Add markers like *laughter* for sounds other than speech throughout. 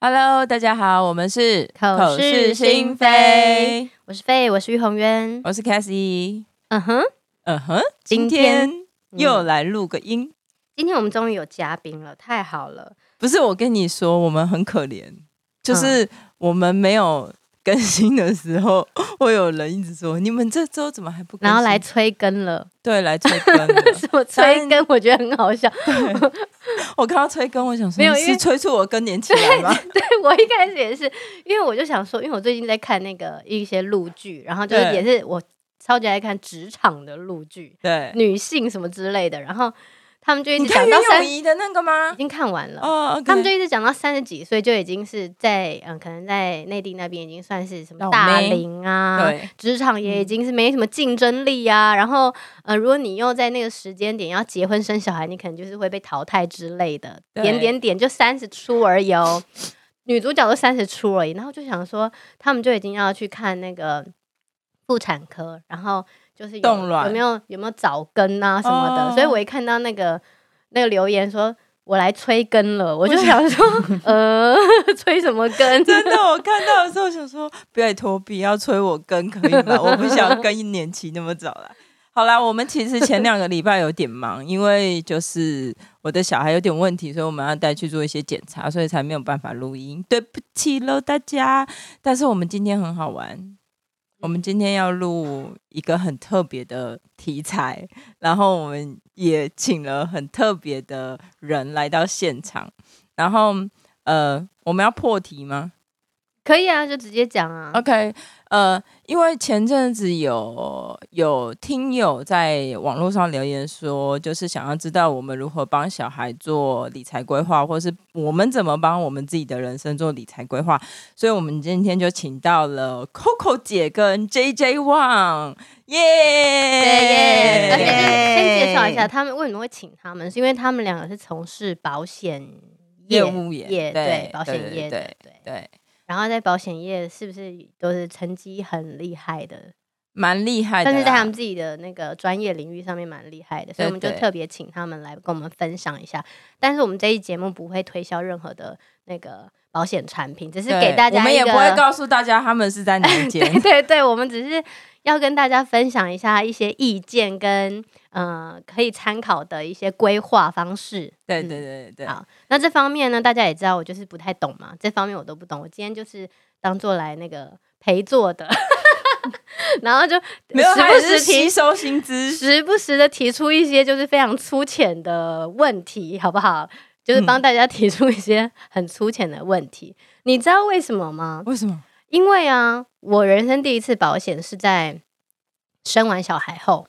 Hello，大家好，我们是口是心非，我是费，我是于红渊，我是 Cassie。嗯哼，嗯哼，今天又来录个音。今天我们终于有嘉宾了，太好了！不是我跟你说，我们很可怜，就是我们没有更新的时候，*laughs* 会有人一直说你们这周怎么还不更新？然后来催更了，对，来催更了。*laughs* 什么催更？我觉得很好笑。我看到催更，我想说，没有，是催促我更年期来吗？*laughs* 对，对我一开始也是，因为我就想说，因为我最近在看那个一些录剧，然后就是也是我超级爱看职场的录剧，对，女性什么之类的，然后。他们就一直讲到三十的那个吗？已经看完了。他们就一直讲到三十几岁就已经是在嗯，可能在内地那边已经算是什么大龄啊，职场也已经是没什么竞争力啊。嗯、然后呃，如果你又在那个时间点要结婚生小孩，你可能就是会被淘汰之类的。点点点，就三十出而已哦。*laughs* 女主角都三十出而已，然后就想说，他们就已经要去看那个妇产科，然后。就是有有没有有没有早更啊什么的，哦、所以我一看到那个那个留言说我来催更了，我就想说呃 *laughs* 催什么更？*laughs* 真的，我看到的时候想说，拜托不要催我更可以吗？*laughs* 我不想更一年期那么早了。好啦，我们其实前两个礼拜有点忙，因为就是我的小孩有点问题，所以我们要带去做一些检查，所以才没有办法录音，对不起喽大家。但是我们今天很好玩。我们今天要录一个很特别的题材，然后我们也请了很特别的人来到现场，然后呃，我们要破题吗？可以啊，就直接讲啊。OK，呃，因为前阵子有有听友在网络上留言说，就是想要知道我们如何帮小孩做理财规划，或是我们怎么帮我们自己的人生做理财规划，所以我们今天就请到了 Coco 姐跟 JJ Wang，耶！耶！而且先介绍一下他们为什么会请他们，是因为他们两个是从事保险业务业，对，对保险业，对对对。然后在保险业是不是都是成绩很厉害的？蛮厉害的，但是在他们自己的那个专业领域上面蛮厉害的，所以我们就特别请他们来跟我们分享一下。但是我们这一节目不会推销任何的那个保险产品，只是给大家，我们也不会告诉大家他们是在哪一间。*laughs* 对对对，我们只是要跟大家分享一下一些意见跟。嗯、呃，可以参考的一些规划方式。对对对对，好，那这方面呢，大家也知道，我就是不太懂嘛，这方面我都不懂。我今天就是当做来那个陪坐的，*laughs* 然后就时不时没有，还是吸收新知，时不时的提出一些就是非常粗浅的问题，好不好？就是帮大家提出一些很粗浅的问题。嗯、你知道为什么吗？为什么？因为啊，我人生第一次保险是在生完小孩后。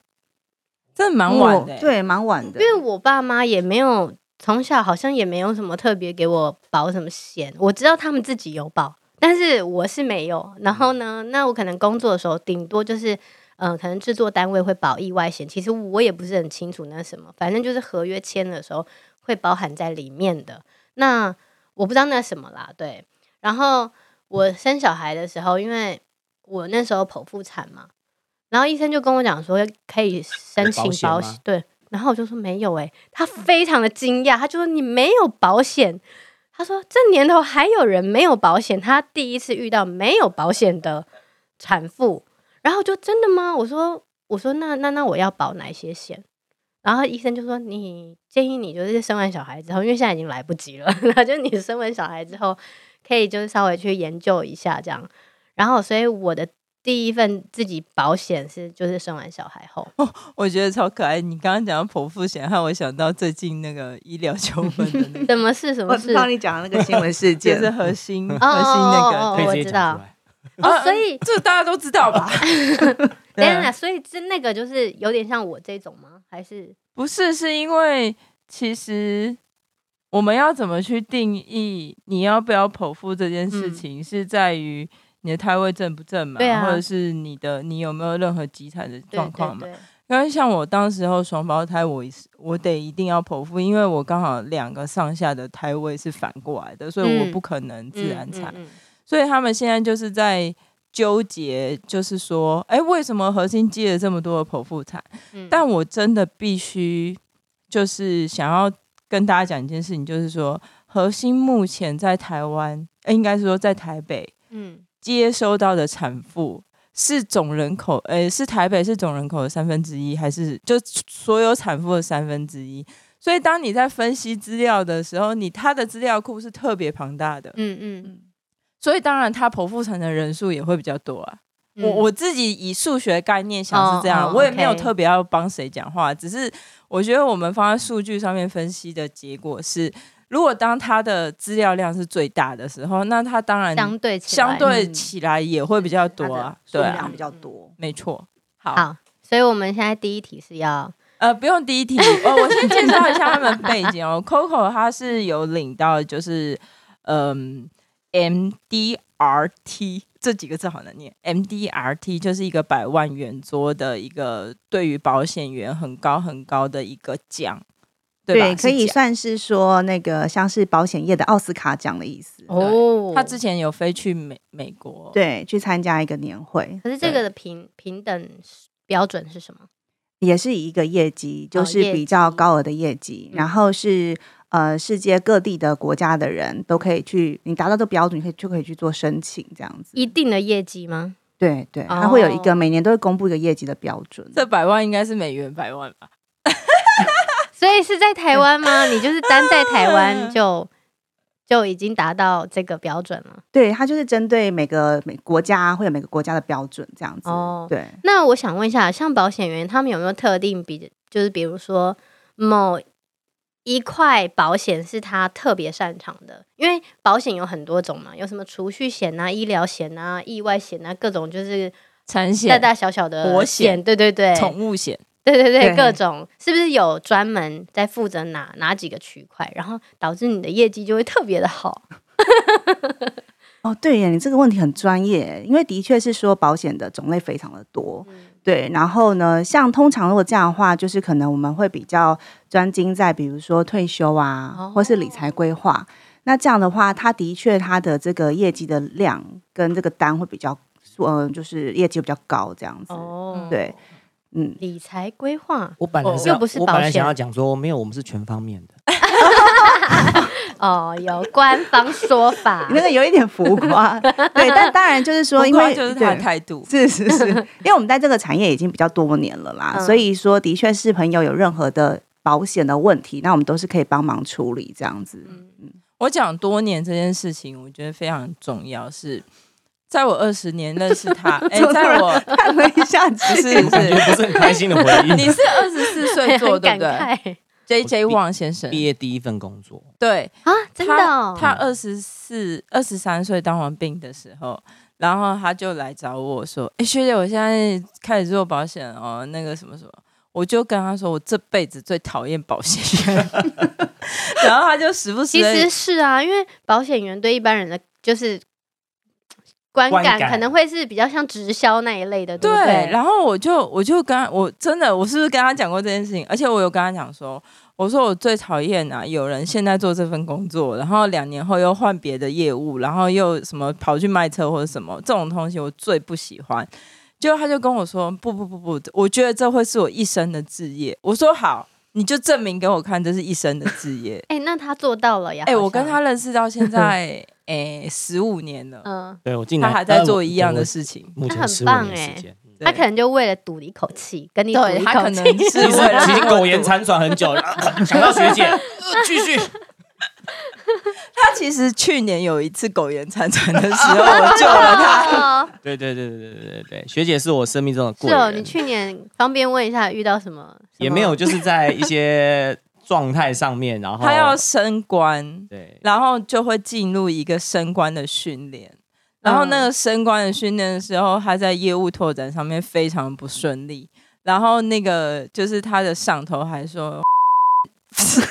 真的蛮晚的，对，蛮晚的。因为我爸妈也没有从小好像也没有什么特别给我保什么险，我知道他们自己有保，但是我是没有。然后呢，那我可能工作的时候，顶多就是嗯、呃，可能制作单位会保意外险，其实我也不是很清楚那什么，反正就是合约签的时候会包含在里面的。那我不知道那什么啦，对。然后我生小孩的时候，因为我那时候剖腹产嘛。然后医生就跟我讲说可以申请保险，对。然后我就说没有诶，他非常的惊讶，他就说你没有保险。他说这年头还有人没有保险，他第一次遇到没有保险的产妇。然后就真的吗？我说我说那那那我要保哪些险？然后医生就说你建议你就是生完小孩之后，因为现在已经来不及了，*laughs* 那就你生完小孩之后可以就是稍微去研究一下这样。然后所以我的。第一份自己保险是就是生完小孩后，哦，我觉得超可爱。你刚刚讲到剖腹险，害我想到最近那个医疗纠纷的那 *laughs* 个什么事？什么事？我帮你讲的那个新闻事 *laughs* 件，就是核心核心那个，哦，我知道。哦，所以 *laughs* 这大家都知道吧？等等，所以这那个就是有点像我这种吗？还是不是？是因为其实我们要怎么去定义你要不要剖腹这件事情，嗯、是在于。你的胎位正不正嘛？啊、或者是你的你有没有任何急产的状况嘛？因为像我当时候双胞胎，我我得一定要剖腹，因为我刚好两个上下的胎位是反过来的，所以我不可能自然产。嗯嗯嗯嗯、所以他们现在就是在纠结，就是说，哎、欸，为什么核心接了这么多的剖腹产？嗯、但我真的必须就是想要跟大家讲一件事情，就是说核心目前在台湾，应该是说在台北，嗯，接收到的产妇是总人口，呃、欸，是台北是总人口的三分之一，还是就所有产妇的三分之一？所以当你在分析资料的时候，你他的资料库是特别庞大的，嗯嗯，所以当然他剖腹产的人数也会比较多啊。嗯、我我自己以数学概念想是这样，哦哦、我也没有特别要帮谁讲话，okay、只是我觉得我们放在数据上面分析的结果是，如果当他的资料量是最大的时候，那他当然相对相对起来也会比较多啊，对啊，比较多，没错。好，好，所以我们现在第一题是要。呃，不用第一题，*laughs* 哦，我先介绍一下他们背景哦。*laughs* Coco 他是有领到，就是嗯，MDRT 这几个字好难念，MDRT 就是一个百万圆桌的一个对于保险员很高很高的一个奖，对可以算是说那个像是保险业的奥斯卡奖的意思哦。他之前有飞去美美国，对，去参加一个年会。可是这个的平平等标准是什么？也是以一个业绩，就是比较高额的业绩，哦、然后是呃世界各地的国家的人都可以去，你达到这标准，你可以就可以去做申请，这样子。一定的业绩吗？对对，它会有一个、哦、每年都会公布一个业绩的标准。这百万应该是美元百万吧？所以是在台湾吗？*laughs* 你就是单在台湾就。就已经达到这个标准了。对，它就是针对每个每国家会有每个国家的标准这样子。哦，对。那我想问一下，像保险员他们有没有特定比，就是比如说某一块保险是他特别擅长的？因为保险有很多种嘛，有什么储蓄险啊、医疗险啊、意外险啊，各种就是产险、大大小小的保险，对对对，宠物险。对对对，各种是不是有专门在负责哪哪几个区块，然后导致你的业绩就会特别的好？*laughs* 哦，对耶，你这个问题很专业，因为的确是说保险的种类非常的多，嗯、对。然后呢，像通常如果这样的话，就是可能我们会比较专精在比如说退休啊，哦、或是理财规划。那这样的话，它的确它的这个业绩的量跟这个单会比较，嗯、呃，就是业绩比较高这样子。哦，对。嗯，理财规划，我本来又不是保险，我本来想要讲说没有，我们是全方面的。*laughs* 哦，有官方说法，那个有一点浮夸，*laughs* 对，但当然就是说，因为就是他的态度，是是是，*laughs* 因为我们在这个产业已经比较多年了啦，嗯、所以说的确是朋友有任何的保险的问题，那我们都是可以帮忙处理这样子。嗯嗯，我讲多年这件事情，我觉得非常重要是。在我二十年认识他，*laughs* 哎、欸，在我看了一下，其实是不是不是很开心的回忆。你是二十四岁做对不对？*laughs* J J 王先生毕业第一份工作，对啊，真的、哦。他二十四、二十三岁当完兵的时候，然后他就来找我说：“哎、欸，学姐，我现在开始做保险哦，那个什么什么。”我就跟他说：“我这辈子最讨厌保险员。*laughs* ”然后他就时不时，其实是啊，因为保险员对一般人的就是。观感可能会是比较像直销那一类的，对不对？对，然后我就我就跟他，我真的，我是不是跟他讲过这件事情？而且我有跟他讲说，我说我最讨厌啊，有人现在做这份工作，然后两年后又换别的业务，然后又什么跑去卖车或者什么这种东西，我最不喜欢。结果他就跟我说，不不不不，我觉得这会是我一生的志业。我说好，你就证明给我看，这是一生的事业。*laughs* 哎、欸，那他做到了呀？哎、欸，我跟他认识到现在。哎，十五年了，嗯，对我他还在做一样的事情，目前他很棒哎，他可能就为了赌一口气，跟你赌一口气，其实已经苟延残喘很久了，*laughs* 想到学姐 *laughs* 继续。他其实去年有一次苟延残喘的时候，我救了他。*laughs* 对对对对对对对，学姐是我生命中的贵人。是哦，你去年方便问一下遇到什么？也没有，就是在一些。状态上面，然后他要升官，对，然后就会进入一个升官的训练，然后那个升官的训练的时候，他在业务拓展上面非常不顺利，然后那个就是他的上头还说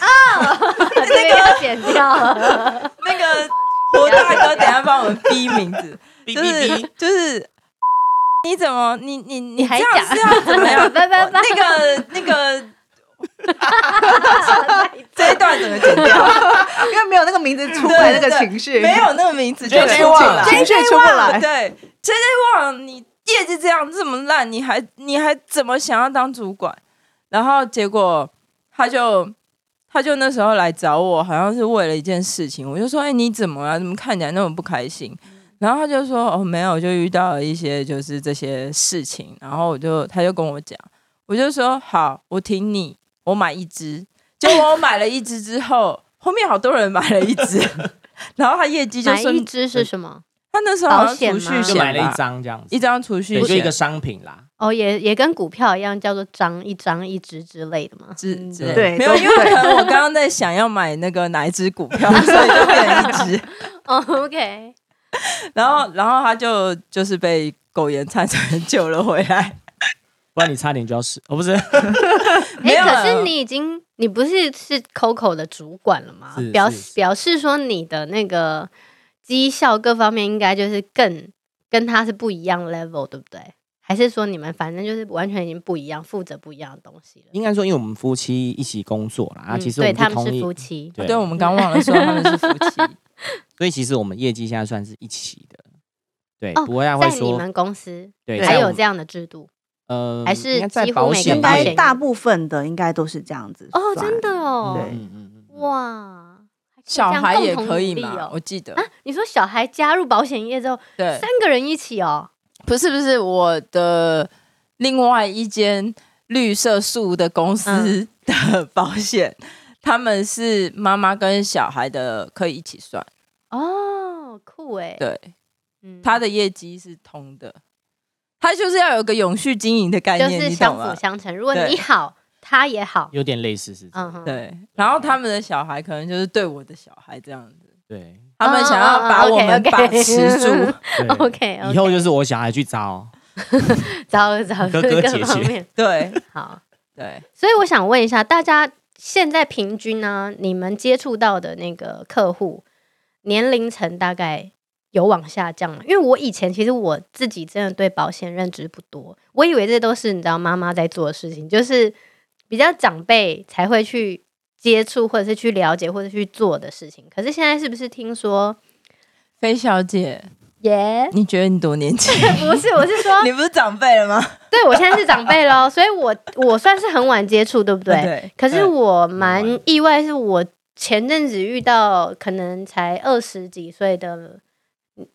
啊，*laughs* 那个要剪掉了，那个胡大哥，等下帮我们逼名字，*laughs* 就是就是你怎么你你你还讲是要怎么样？*laughs* 那个那个。这一段怎么剪掉？因为没有那个名字出来，那个情绪没有那个名字就出不来，情绪出不来。对，J J 王，你业绩这样这么烂，你还你还怎么想要当主管？然后结果他就他就那时候来找我，好像是为了一件事情。我就说：“哎、欸，你怎么啊？怎么看起来那么不开心？”然后他就说：“哦，没有，就遇到了一些就是这些事情。”然后我就他就跟我讲，我就说：“好，我挺你，我买一支。”结果我买了一支之后，后面好多人买了一支，*laughs* 然后他业绩就买一支是什么？他那时候好像储蓄就买了一张这样子，一张储蓄险就一个商品啦。哦，也也跟股票一样，叫做张一张一只之类的嘛。之之类对，没有，因为可能我刚刚在想要买那个哪一只股票，所以就变成一只。*laughs* 哦，OK。然后，然后他就就是被苟延残喘救了回来，不然你差点就要死哦，不是？*laughs* 哎、欸，可是你已经，你不是是 Coco 的主管了吗？表表示说你的那个绩效各方面应该就是更跟他是不一样 level，对不对？还是说你们反正就是完全已经不一样，负责不一样的东西了？应该说，因为我们夫妻一起工作啦，啊，其实我们对他们是夫妻，对，我们刚忘了说他们是夫妻，*laughs* 所以其实我们业绩现在算是一起的，对，哦、不会会说在你们公司对还有这样的制度。呃，还是几乎每个保险大部分的应该都是这样子哦，真的哦，对，嗯嗯嗯，哇，小孩也可以嘛？我记得啊，你说小孩加入保险业之后，对，三个人一起哦，不是不是，我的另外一间绿色树的公司 *laughs* 的保险，他们是妈妈跟小孩的可以一起算哦，酷哎，对，他的业绩是通的。他就是要有个永续经营的概念，就是相辅相成。如果你好，他也好，有点类似是这样。嗯，对。然后他们的小孩可能就是对我的小孩这样子，对。他们想要把我们把持住。*laughs* OK，以后就是我小孩去招，*laughs* 招招哥哥姐姐。对，好，对。所以我想问一下，大家现在平均呢，你们接触到的那个客户年龄层大概？有往下降吗？因为我以前其实我自己真的对保险认知不多，我以为这都是你知道妈妈在做的事情，就是比较长辈才会去接触或者是去了解或者去做的事情。可是现在是不是听说，菲小姐耶?你觉得你多年轻？*laughs* 不是，我是说 *laughs* 你不是长辈了吗？*laughs* 对，我现在是长辈喽，所以我我算是很晚接触，对不对？对。可是我蛮意外，是我前阵子遇到可能才二十几岁的。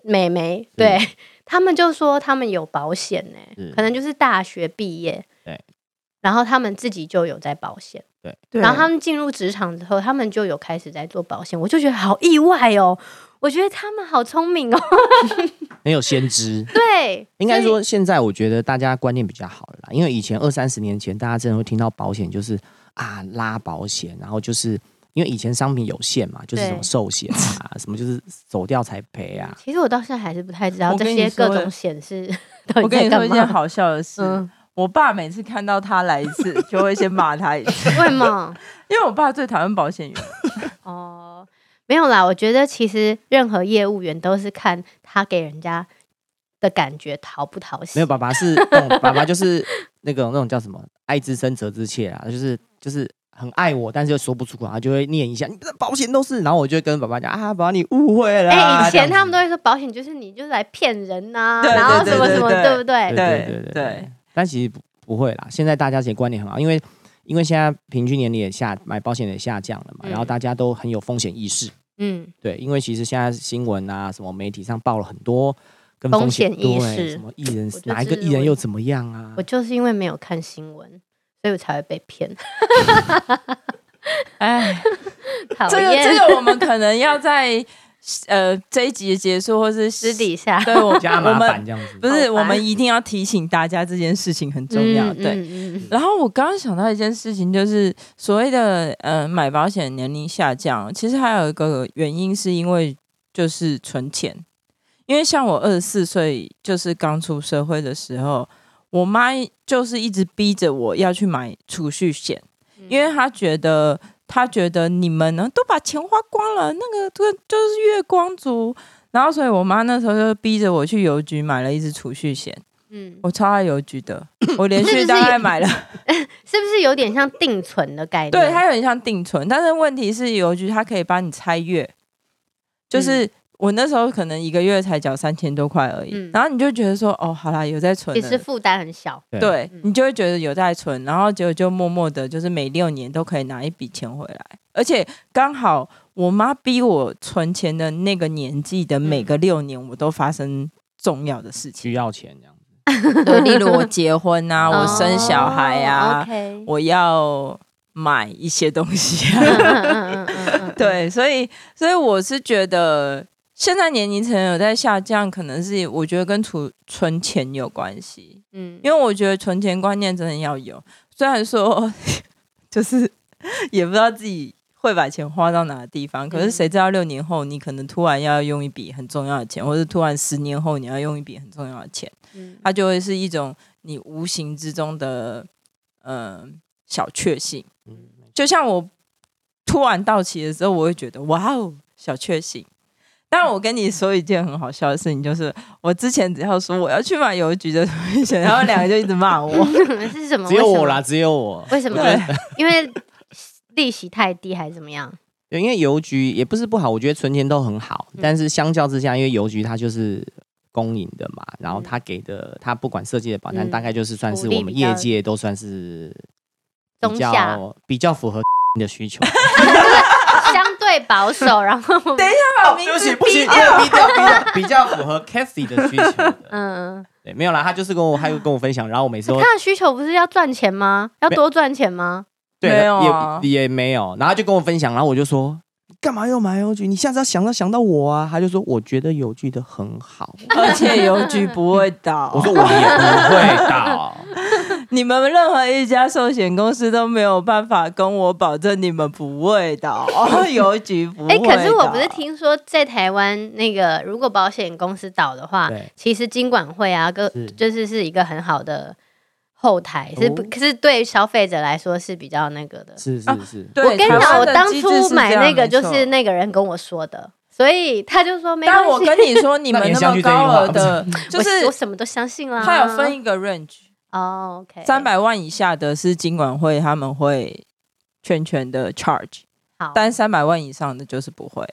美眉，对他们就说他们有保险呢、欸，可能就是大学毕业，对，然后他们自己就有在保险，对，然后他们进入职场之后，他们就有开始在做保险，我就觉得好意外哦，我觉得他们好聪明哦，*laughs* 很有先知，对，应该说现在我觉得大家观念比较好了啦，因为以前二三十年前大家真的会听到保险就是啊拉保险，然后就是。因为以前商品有限嘛，就是什么寿险啊，什么就是走掉才赔啊。其实我到现在还是不太知道这些各种险是。*laughs* 我跟你说一件好笑的事，嗯、我爸每次看到他来一次，就会先骂他一次。*laughs* 为什么？*laughs* 因为我爸最讨厌保险员。*laughs* 哦，没有啦，我觉得其实任何业务员都是看他给人家的感觉讨不讨喜。没有，爸爸是，爸爸就是那个那种叫什么“爱之深责之切”啊，就是就是。很爱我，但是又说不出口，他就会念一下，你保险都是，然后我就跟爸爸讲啊，爸爸你误会了。哎、欸，以前他们都会说保险就是你就是来骗人呐、啊，然后什么什么，对不对？对对对对。但其实不不会啦，现在大家其实观念很好，因为因为现在平均年龄也下买保险也下降了嘛，嗯、然后大家都很有风险意识。嗯，对，因为其实现在新闻啊，什么媒体上报了很多跟风险意识，什么艺人哪一个艺人又怎么样啊？我就是因为没有看新闻。所以我才会被骗。*laughs* 哎，*laughs* 这个这个我们可能要在呃这一集结束，或是私底下对我 *laughs* 加麻烦这样子。不是，我们一定要提醒大家这件事情很重要。对，嗯嗯嗯、然后我刚刚想到一件事情，就是所谓的呃买保险年龄下降，其实还有一个原因是因为就是存钱，因为像我二十四岁就是刚出社会的时候。我妈就是一直逼着我要去买储蓄险，因为她觉得她觉得你们呢都把钱花光了，那个这就是月光族。然后，所以我妈那时候就逼着我去邮局买了一支储蓄险。嗯，我超爱邮局的，*laughs* 我连续大概买了，*laughs* 是不是有点像定存的概念？对，它有点像定存，但是问题是邮局它可以帮你拆月，就是我那时候可能一个月才缴三千多块而已，嗯、然后你就觉得说，哦，好啦，有在存，其实负担很小，对，嗯、你就会觉得有在存，然后结果就默默的，就是每六年都可以拿一笔钱回来，而且刚好我妈逼我存钱的那个年纪的每个六年，我都发生重要的事情，需要钱这样子，*laughs* 对，例如我结婚啊，我生小孩啊，我要买一些东西啊，*laughs* 对，所以，所以我是觉得。现在年龄层有在下降，可能是我觉得跟储存钱有关系。嗯，因为我觉得存钱观念真的要有。虽然说 *laughs* 就是也不知道自己会把钱花到哪个地方，可是谁知道六年后你可能突然要用一笔很重要的钱，或者突然十年后你要用一笔很重要的钱，嗯，它就会是一种你无形之中的嗯、呃、小确幸。嗯，就像我突然到期的时候，我会觉得哇哦，小确幸。但我跟你说一件很好笑的事情，就是我之前只要说我要去买邮局的东西，*laughs* 然后两个就一直骂我。*laughs* 是什么？只有我啦，只有我。为什么？因为利息太低，还是怎么样？对，因为邮局也不是不好，我觉得存钱都很好。但是相较之下，因为邮局它就是公营的嘛，然后它给的，它不管设计的保单，大概就是算是我们业界都算是比较比较符合的需求。*laughs* 保守，*laughs* 然后等一下把名字不行，不行，比较比较比较符合 Cathy 的需求。*laughs* 嗯，对，没有啦，他就是跟我，他又跟我分享，然后我每次都他的需求不是要赚钱吗？要多赚钱吗？对，没有啊，也也没有，然后就跟我分享，然后我就说。干嘛要买邮局？你下次要想到想到我啊！他就说，我觉得邮局的很好，*laughs* 而且邮局不会倒。我说我也不会倒。*laughs* 你们任何一家寿险公司都没有办法跟我保证你们不会倒。*laughs* 邮局不会。哎、欸，可是我不是听说在台湾那个，如果保险公司倒的话，其实金管会啊，个就是是一个很好的。后台是不，可是对消费者来说是比较那个的。是是是，我跟你讲，我当初买那个就是那个人跟我说的，所以他就说没关系。但我跟你说，你们那么高额的，*laughs* 就是我什么都相信啦。他有分一个 range 哦，OK，三百万以下的是金管会他们会全权的 charge，好，但三百万以上的就是不会。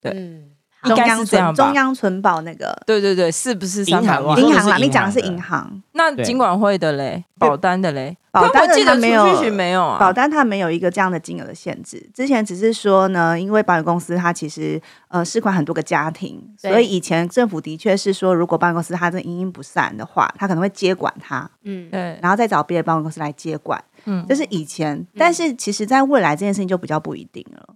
对。应该是这样吧？中央存保那个，对对对，是不是三百万？银行啦，你讲的是银行。那金管会的嘞，保单的嘞，保单记得没有没有啊？保单它没有一个这样的金额的限制。之前只是说呢，因为保险公司它其实呃试款很多个家庭，所以以前政府的确是说，如果保险公司它这营运不善的话，它可能会接管它，嗯，对，然后再找别的保险公司来接管，嗯，这是以前。但是其实在未来这件事情就比较不一定了。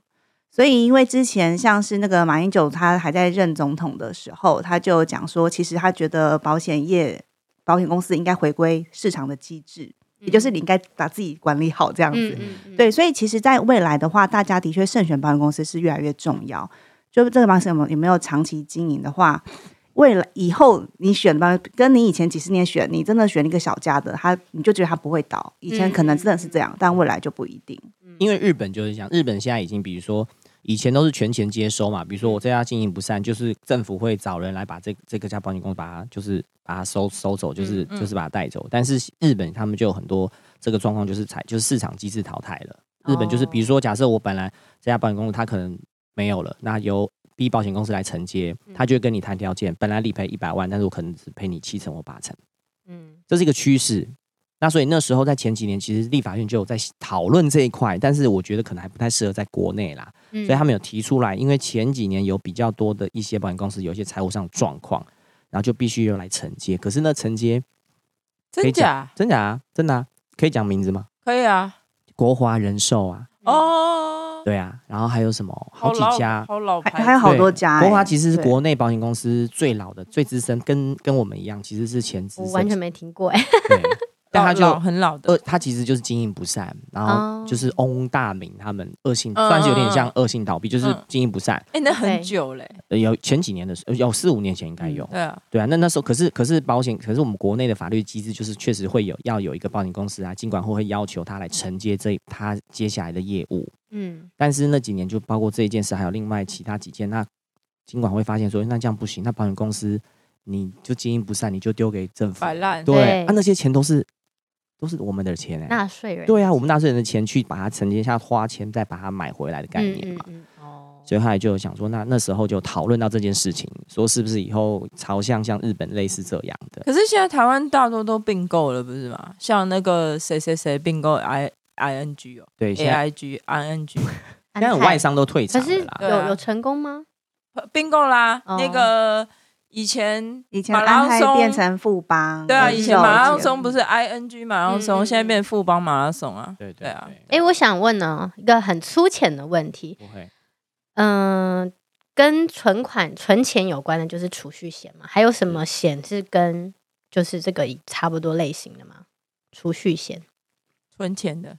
所以，因为之前像是那个马英九，他还在任总统的时候，他就讲说，其实他觉得保险业、保险公司应该回归市场的机制，嗯、也就是你应该把自己管理好这样子。嗯嗯嗯、对，所以其实，在未来的话，大家的确慎选保险公司是越来越重要。就这个保险有没有有没有长期经营的话，未来以后你选吧，跟你以前几十年选，你真的选一个小家的，他你就觉得他不会倒。以前可能真的是这样，嗯、但未来就不一定。因为日本就是这样，日本现在已经，比如说。以前都是全钱接收嘛，比如说我这家经营不善，就是政府会找人来把这这个家保险公司把它就是把它收收走，就是就是把它带走。但是日本他们就有很多这个状况，就是采就是市场机制淘汰了。日本就是比如说，假设我本来这家保险公司它可能没有了，那由 B 保险公司来承接，他就会跟你谈条件，本来理赔一百万，但是我可能只赔你七成或八成。嗯，这是一个趋势。那所以那时候在前几年，其实立法院就有在讨论这一块，但是我觉得可能还不太适合在国内啦。嗯、所以他们有提出来，因为前几年有比较多的一些保险公司有一些财务上的状况，然后就必须要来承接。可是那承接真假？真假啊？真的啊？可以讲名字吗？可以啊。国华人寿啊。哦。对啊。然后还有什么？好几家。好老牌。还有好多家。国华其实是国内保险公司最老的、最资深，跟跟我们一样，其实是前资深。我完全没听过哎。对。*laughs* 但他就很老的，他其实就是经营不善，然后就是翁大明他们恶性，算是有点像恶性倒闭，就是经营不善。哎，那很久嘞，有前几年的时候，有四五年前应该有。对啊，对啊，那那时候可是可是保险，可是我们国内的法律机制就是确实会有要有一个保险公司啊，尽管会会要求他来承接这他接下来的业务。嗯，但是那几年就包括这一件事，还有另外其他几件，那尽管会发现说，那这样不行，那保险公司你就经营不善，你就丢给政府摆烂。对，啊，那些钱都是。都是我们的钱哎、纳税人对啊，我们纳税人的钱去把它承接下花钱，再把它买回来的概念嘛。嗯嗯嗯、哦，所以后来就想说，那那时候就讨论到这件事情，说是不是以后朝向像日本类似这样的？可是现在台湾大多都并购了，不是吗？像那个谁谁谁并购 I I N G 哦，对，A I G I N G，*laughs* 现在外商都退场了啦，可是有有成功吗？并购啦，哦、那个。以前以前马拉松变成富邦，对啊，以前马拉松不是 I N G 马拉松，嗯、现在变富邦马拉松啊，对对啊。哎、欸，我想问呢，一个很粗浅的问题，嗯、呃，跟存款存钱有关的，就是储蓄险嘛？还有什么险是跟就是这个差不多类型的吗？储蓄险，存钱的。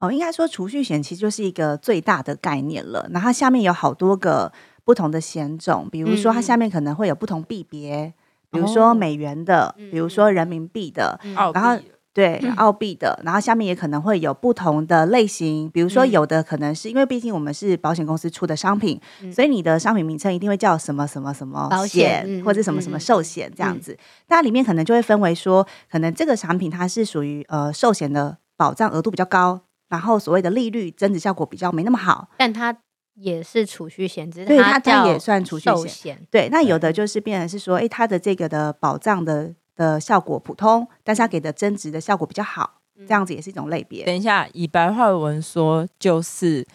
哦，应该说储蓄险其实就是一个最大的概念了，那它下面有好多个。不同的险种，比如说它下面可能会有不同币别，嗯、比如说美元的，嗯、比如说人民币的，嗯、然后对澳币的，然后下面也可能会有不同的类型，比如说有的可能是因为毕竟我们是保险公司出的商品，嗯、所以你的商品名称一定会叫什么什么什么险，险或者什么什么寿险这样子，那、嗯、里面可能就会分为说，可能这个产品它是属于呃寿险的保障额度比较高，然后所谓的利率增值效果比较没那么好，但它。也是储蓄险，只是对它它也算储蓄险。险对，那有的就是变成是说，哎、欸，它的这个的保障的的效果普通，但是它给的增值的效果比较好，这样子也是一种类别。等一下，以白话文说，就是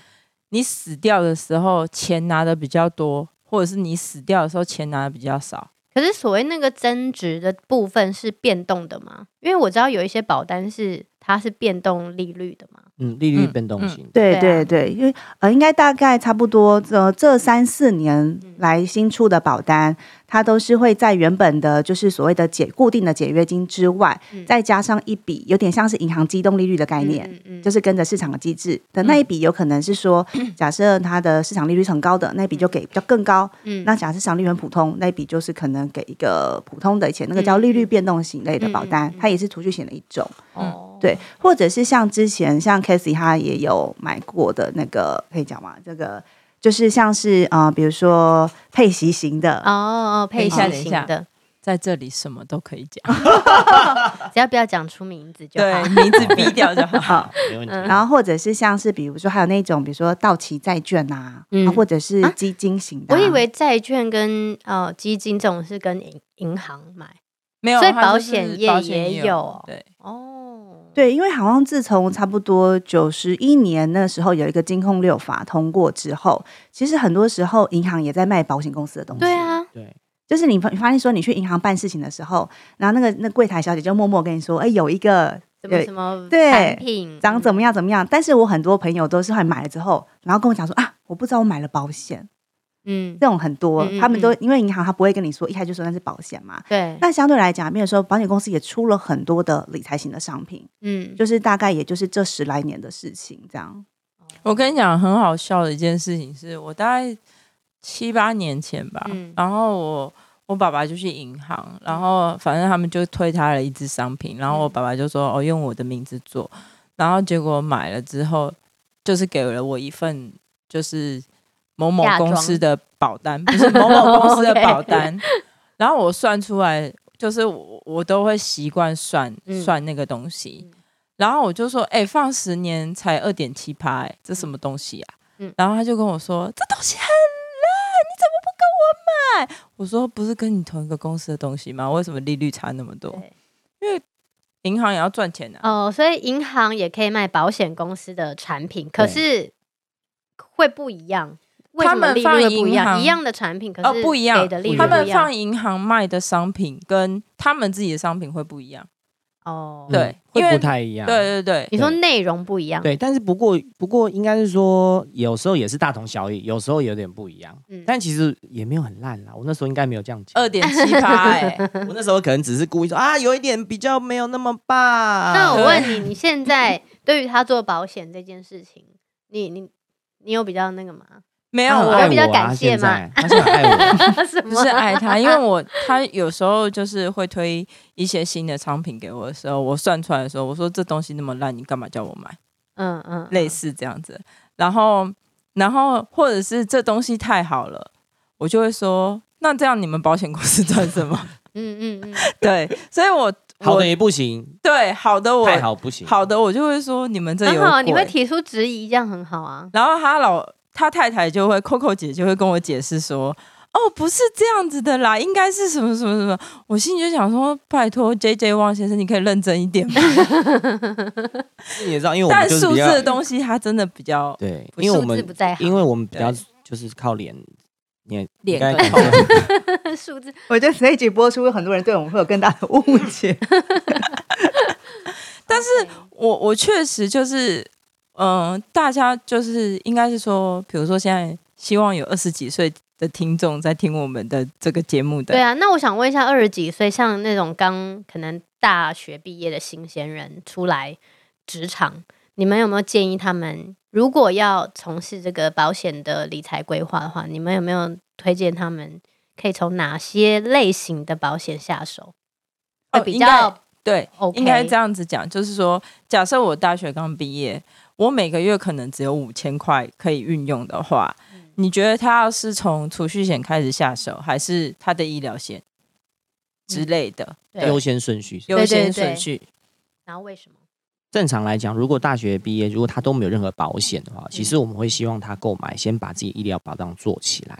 你死掉的时候钱拿的比较多，或者是你死掉的时候钱拿的比较少。可是所谓那个增值的部分是变动的吗？因为我知道有一些保单是它是变动利率的嘛。嗯，利率变动型，嗯嗯、对对对，因为呃，应该大概差不多这这三四年来新出的保单，它都是会在原本的，就是所谓的解固定的解约金之外，嗯、再加上一笔有点像是银行机动利率的概念，嗯嗯嗯、就是跟着市场的机制。的那一笔，有可能是说，*clears throat* 假设它的市场利率很高的那一笔就给比较更高，嗯、那假设市场利率很普通，那一笔就是可能给一个普通的钱，那个叫利率变动型类的保单，它也是储蓄险的一种。哦。对，或者是像之前像 Casey 他也有买过的那个，可以讲吗？这个就是像是啊、呃，比如说配息型的哦哦，配息型的，在这里什么都可以讲，*laughs* 只要不要讲出名字就好，对，名字逼掉就好，*laughs* 没问题。然后或者是像是比如说还有那种，比如说到期债券啊，嗯、或者是基金型的、啊啊。我以为债券跟呃基金这种是跟银银行买，没有，所以保险业也有，对哦。对，因为好像自从差不多九十一年那时候有一个金控六法通过之后，其实很多时候银行也在卖保险公司的东西。对啊，对，就是你发你发现说你去银行办事情的时候，然后那个那柜台小姐就默默跟你说，哎，有一个什么什么对产品长怎么样怎么样。但是我很多朋友都是还买了之后，然后跟我讲说啊，我不知道我买了保险。嗯，这种很多，嗯嗯嗯，他们都因为银行他不会跟你说，一开始就说那是保险嘛。对。那相对来讲，比如说保险公司也出了很多的理财型的商品，嗯，就是大概也就是这十来年的事情这样。我跟你讲，很好笑的一件事情是我大概七八年前吧，嗯、然后我我爸爸就去银行，然后反正他们就推他了一支商品，然后我爸爸就说哦，用我的名字做，然后结果买了之后，就是给了我一份就是。某某 *laughs* 公司的保单不是某某公司的保单，然后我算出来，就是我我都会习惯算算那个东西，然后我就说，哎，放十年才二点七趴，哎，这什么东西啊？然后他就跟我说，这东西很烂，你怎么不跟我买？我说不是跟你同一个公司的东西吗？为什么利率差那么多？因为银行也要赚钱的哦，所以银行也可以卖保险公司的产品，可是会不一样。他们放银行一样的产品，可是不一样。他们放银行卖的商品跟他们自己的商品会不一样。哦，对，会不太一样。对对对，你说内容不一样。对，但是不过不过应该是说，有时候也是大同小异，有时候有点不一样。嗯，但其实也没有很烂啦。我那时候应该没有这样讲。二点七八，哎，我那时候可能只是故意说啊，有一点比较没有那么棒。那我问你，你现在对于他做保险这件事情，你你你有比较那个吗？没有，我，我比较感谢嘛。他是爱我，不是爱他，因为我他有时候就是会推一些新的商品给我的时候，我算出来的时候，我说这东西那么烂，你干嘛叫我买？嗯嗯，类似这样子。然后，然后或者是这东西太好了，我就会说，那这样你们保险公司赚什么？*laughs* 嗯嗯嗯，对。所以我 *laughs* 好的也不行，对，好的我太好不行，好的我就会说你们这有很好，你会提出质疑，这样很好啊。然后他老他太太就会 Coco 姐就会跟我解释说。哦，不是这样子的啦，应该是什么什么什么。我心里就想说，拜托 J J 汪先生，你可以认真一点吗？*laughs* 你也知道，因为我们但数字的东西，它真的比较对，因为我们因为我们比较就是靠脸，脸脸 *laughs* 数字。我觉得这一集播出，很多人对我们会有更大的误解。*laughs* 但是我我确实就是，嗯、呃，大家就是应该是说，比如说现在希望有二十几岁。的听众在听我们的这个节目的，对啊，那我想问一下，二十几岁像那种刚可能大学毕业的新鲜人出来职场，你们有没有建议他们，如果要从事这个保险的理财规划的话，你们有没有推荐他们可以从哪些类型的保险下手？哦比较、哦、对应该这样子讲，就是说，假设我大学刚毕业，我每个月可能只有五千块可以运用的话。你觉得他要是从储蓄险开始下手，还是他的医疗险之类的优先顺序？优先顺序。然后为什么？正常来讲，如果大学毕业，如果他都没有任何保险的话，其实我们会希望他购买，先把自己医疗保障做起来。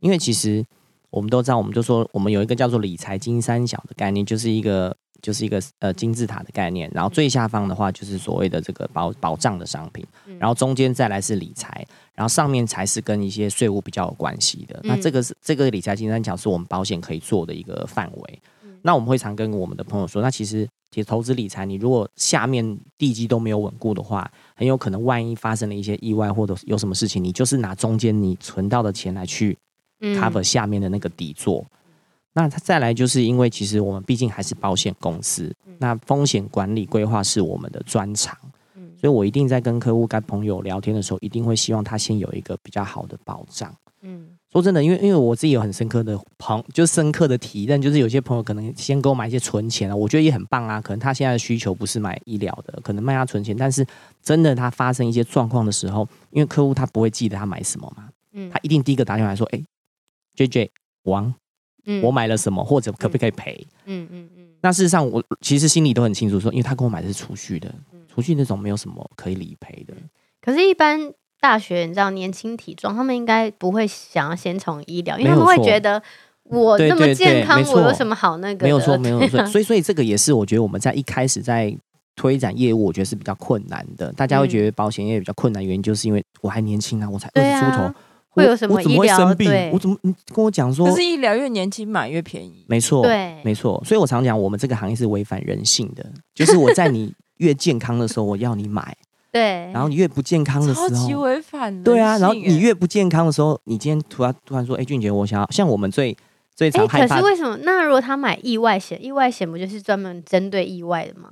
因为其实我们都知道，我们就说我们有一个叫做理财金三角的概念，就是一个。就是一个呃金字塔的概念，然后最下方的话就是所谓的这个保保障的商品，然后中间再来是理财，然后上面才是跟一些税务比较有关系的。那这个是这个理财金三角是我们保险可以做的一个范围。那我们会常跟我们的朋友说，那其实其实投资理财，你如果下面地基都没有稳固的话，很有可能万一发生了一些意外或者有什么事情，你就是拿中间你存到的钱来去 cover 下面的那个底座。那他再来，就是因为其实我们毕竟还是保险公司，那风险管理规划是我们的专长，所以我一定在跟客户、跟朋友聊天的时候，一定会希望他先有一个比较好的保障。嗯，说真的，因为因为我自己有很深刻的朋，就深刻的体验，就是有些朋友可能先给我买一些存钱啊，我觉得也很棒啊。可能他现在的需求不是买医疗的，可能卖他存钱，但是真的他发生一些状况的时候，因为客户他不会记得他买什么嘛，嗯，他一定第一个打电话来说，哎，JJ 王。我买了什么，或者可不可以赔？嗯嗯嗯。那事实上，我其实心里都很清楚，说，因为他跟我买的是储蓄的，储蓄那种没有什么可以理赔的。可是，一般大学你知道，年轻体壮，他们应该不会想要先从医疗，因为他们会觉得我那么健康，我有什么好那个？没有错，没有错。*laughs* 所以，所以这个也是我觉得我们在一开始在推展业务，我觉得是比较困难的。大家会觉得保险业比较困难，原因就是因为我还年轻啊，我才二十出头。会有什么医疗？我怎么生病？我怎么你跟我讲说？可是医疗越年轻买越便宜。没错，对，没错。所以我常讲，我们这个行业是违反人性的。就是我在你 *laughs* 越健康的时候，我要你买。对。然后你越不健康的时候，超级违反。对啊，然后你越不健康的时候，你今天突然突然说：“哎，俊杰，我想要像我们最最常害怕。”可是为什么？那如果他买意外险，意外险不就是专门针对意外的吗？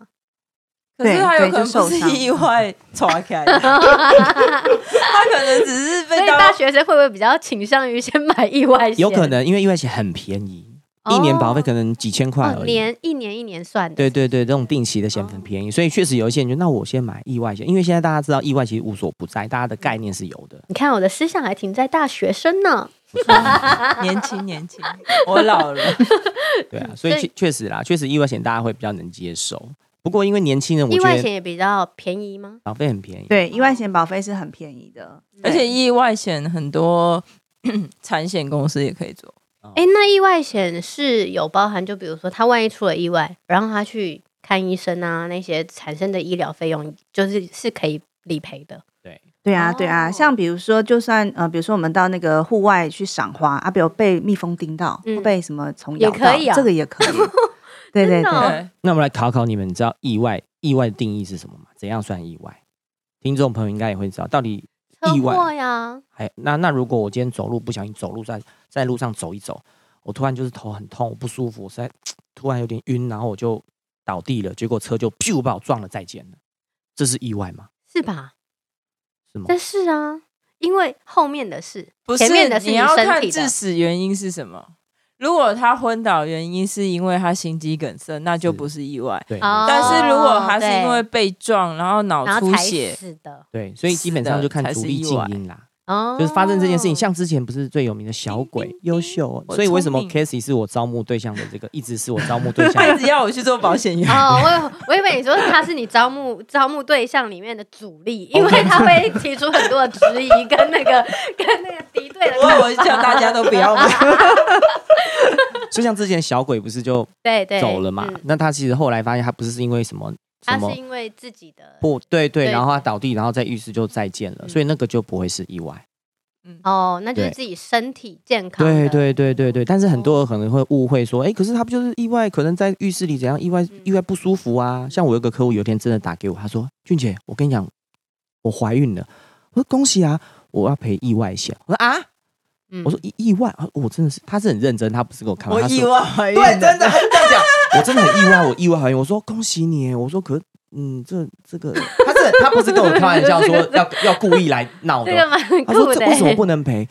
可是他有可能不是意外 *laughs* 闯开的，他可能只是被。所以大学生会不会比较倾向于先买意外险？有可能，因为意外险很便宜，一年保费可能几千块而已。年一年一年算的。对对对，这种定期的险很便宜，所以确实有一些人就那我先买意外险，因为现在大家知道意外其实无所不在，大家的概念是有的。你看我的思想还停在大学生呢，*laughs* 年轻年轻，我老了。*laughs* 对啊，所以确确实啦，确实意外险大家会比较能接受。不过，因为年轻人，我觉得意外险也比较便宜吗？保费很便宜，对，意外险保费是很便宜的，而且意外险很多 *coughs* 产险公司也可以做。哎，那意外险是有包含，就比如说他万一出了意外，然后他去看医生啊，那些产生的医疗费用，就是是可以理赔的。对，对啊，对啊，像比如说，就算呃，比如说我们到那个户外去赏花啊，比如被蜜蜂叮到，被什么虫咬到，也可以啊，这个也可以。*laughs* 对对对，那我们来考考你们，你知道意外意外的定义是什么吗？怎样算意外？听众朋友应该也会知道，到底意外呀？哎，那那如果我今天走路不小心走路在在路上走一走，我突然就是头很痛，我不舒服，我实在突然有点晕，然后我就倒地了，结果车就咻把我撞了，再见了，这是意外吗？是吧？是吗？但是啊，因为后面的事，不是前面的是你要看致死原因是什么。如果他昏倒原因是因为他心肌梗塞，那就不是意外。对，但是如果他是因为被撞，然后脑出血，是的，对，所以基本上就看独立静音啦。哦，就是发生这件事情。像之前不是最有名的小鬼，优秀，所以为什么 Casey 是我招募对象的这个，一直是我招募对 *laughs* 象，他一直要我去做保险员。哦，我我以为你说他是你招募招募对象里面的主力，因为他会提出很多的质疑跟那个跟那个敌对的。我我叫大家都不要嘛。*laughs* 就像之前小鬼不是就对对走了嘛？那他其实后来发现他不是是因为什么。他是因为自己的不对对，然后他倒地，然后在浴室就再见了，所以那个就不会是意外。嗯哦，那就是自己身体健康。对对对对对，但是很多人可能会误会说，哎，可是他不就是意外？可能在浴室里怎样意外？意外不舒服啊？像我有个客户，有一天真的打给我，他说：“俊姐，我跟你讲，我怀孕了。”我说：“恭喜啊，我要赔意外险。”我说：“啊？”我说：“意意外啊？”我真的是，他是很认真，他不是给我开玩笑。我意外怀孕，对，真的，他是这样讲。我真的很意外，我意外怀孕。我说恭喜你，我说可嗯，这这个他是他不是跟我开玩笑说要要故意来闹的。他说这为什么不能赔？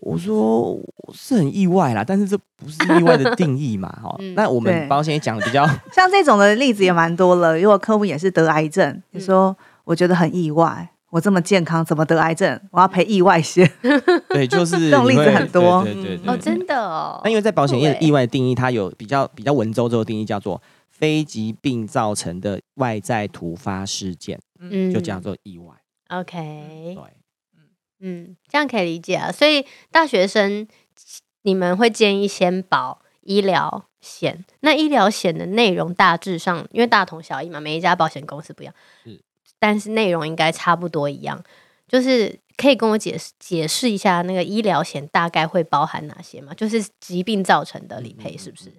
我说是很意外啦，但是这不是意外的 *laughs* 定义嘛，哈。那我们保险也讲的比较像这种的例子也蛮多了。如果客户也是得癌症，你说我觉得很意外。我这么健康，怎么得癌症？我要赔意外险。*laughs* 对，就是 *laughs* 这种例子很多。对对对，对，哦，真的哦。那因为在保险业的意外的定义，它有比较比较文绉绉的定义，叫做非疾病造成的外在突发事件，嗯，就叫做意外。OK，对，嗯，这样可以理解啊。所以大学生，你们会建议先保医疗险？那医疗险的内容大致上，因为大同小异嘛，每一家保险公司不一样。是。但是内容应该差不多一样，就是可以跟我解释解释一下那个医疗险大概会包含哪些吗？就是疾病造成的理赔是不是？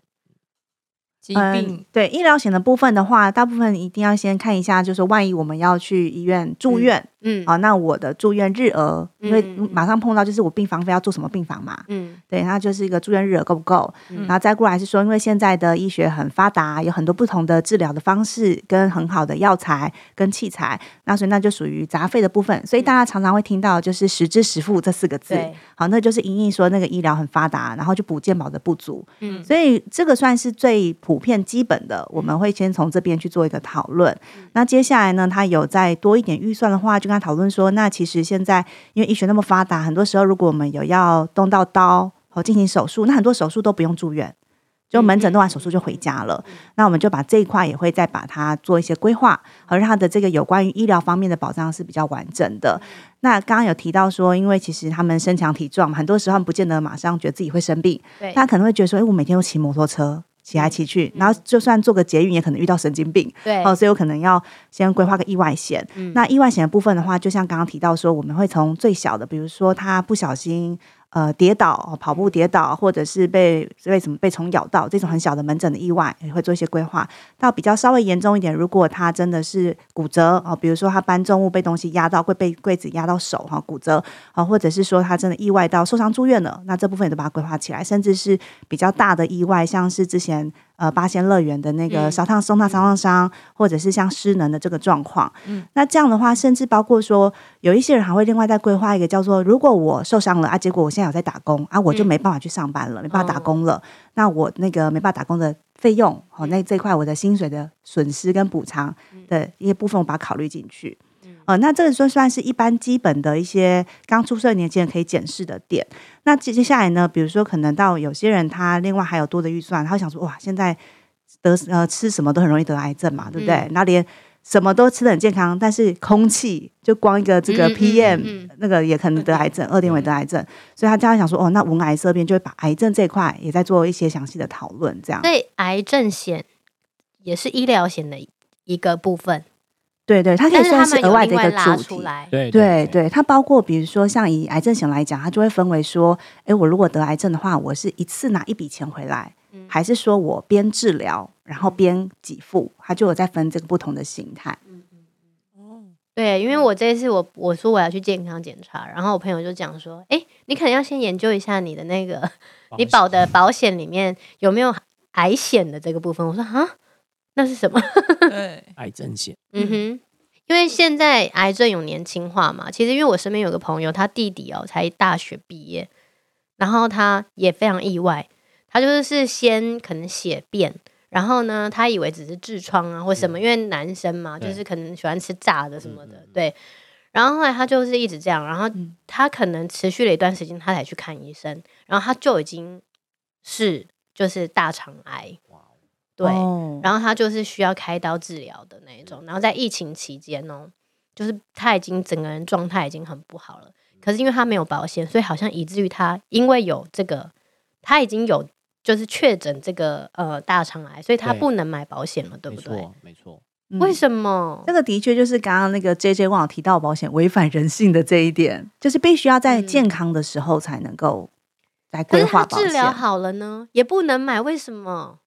疾病、嗯、对医疗险的部分的话，大部分一定要先看一下，就是万一我们要去医院住院，嗯，好、嗯。啊，那我的住院日额，因为马上碰到就是我病房费要做什么病房嘛，嗯，对，那就是一个住院日额够不够？嗯、然后再过来是说，因为现在的医学很发达，有很多不同的治疗的方式，跟很好的药材跟器材，那所以那就属于杂费的部分，所以大家常常会听到就是实支实付这四个字，好，那就是莹莹说那个医疗很发达，然后就补健保的不足，嗯，所以这个算是最。普遍基本的，我们会先从这边去做一个讨论。那接下来呢，他有再多一点预算的话，就跟他讨论说，那其实现在因为医学那么发达，很多时候如果我们有要动到刀和进行手术，那很多手术都不用住院。就门诊动完手术就回家了，那我们就把这一块也会再把它做一些规划，和让它的这个有关于医疗方面的保障是比较完整的。那刚刚有提到说，因为其实他们身强体壮，很多时候不见得马上觉得自己会生病，他可能会觉得说，哎，我每天都骑摩托车。骑来骑去，然后就算做个捷运，也可能遇到神经病。对，哦，所以我可能要先规划个意外险。嗯，那意外险的部分的话，就像刚刚提到说，我们会从最小的，比如说他不小心。呃，跌倒，跑步跌倒，或者是被为什么被虫咬到这种很小的门诊的意外，也会做一些规划。到比较稍微严重一点，如果他真的是骨折哦，比如说他搬重物被东西压到，会被柜子压到手哈，骨折啊，或者是说他真的意外到受伤住院了，那这部分也都把它规划起来。甚至是比较大的意外，像是之前呃八仙乐园的那个烧烫、松烫烧烫伤，或者是像失能的这个状况。嗯，那这样的话，甚至包括说有一些人还会另外再规划一个叫做，如果我受伤了啊，结果我现在有在打工啊，我就没办法去上班了，嗯、没办法打工了。哦、那我那个没办法打工的费用，好、嗯，那这块我的薪水的损失跟补偿的一些部分，我把它考虑进去。嗯、呃，那这个算算是一般基本的一些刚出生的年轻人可以检视的点。那接接下来呢，比如说可能到有些人他另外还有多的预算，他会想说哇，现在得呃吃什么都很容易得癌症嘛，对不对？嗯、那连什么都吃的很健康，但是空气就光一个这个 PM、嗯嗯嗯、那个也可能得癌症，二点五得癌症，所以他经常想说，哦，那无癌色变就会把癌症这一块也在做一些详细的讨论，这样。所以癌症险也是医疗险的一个部分，对对，它可以算是额外的一个主题。对对对，它包括比如说像以癌症险来讲，它就会分为说，哎，我如果得癌症的话，我是一次拿一笔钱回来。还是说我边治疗，然后边给付，它就有在分这个不同的形态。嗯嗯哦，对，因为我这一次我我说我要去健康检查，然后我朋友就讲说，哎，你可能要先研究一下你的那个你保的保险里面有没有癌险的这个部分。我说啊，那是什么？对，*laughs* 癌症险。嗯哼，因为现在癌症有年轻化嘛，其实因为我身边有个朋友，他弟弟哦才大学毕业，然后他也非常意外。他就是是先可能血便，然后呢，他以为只是痔疮啊或什么，嗯、因为男生嘛，就是可能喜欢吃炸的什么的，嗯、对。然后后来他就是一直这样，然后他可能持续了一段时间，他才去看医生，然后他就已经是就是大肠癌，对，然后他就是需要开刀治疗的那种，然后在疫情期间哦，就是他已经整个人状态已经很不好了，可是因为他没有保险，所以好像以至于他因为有这个，他已经有就是确诊这个呃大肠癌，所以他不能买保险了，对，对不对？没错，没错。为什么？这个的确就是刚刚那个 JJ 忘了提到保险违反人性的这一点，就是必须要在健康的时候才能够来规划治疗好了呢，也不能买，为什么？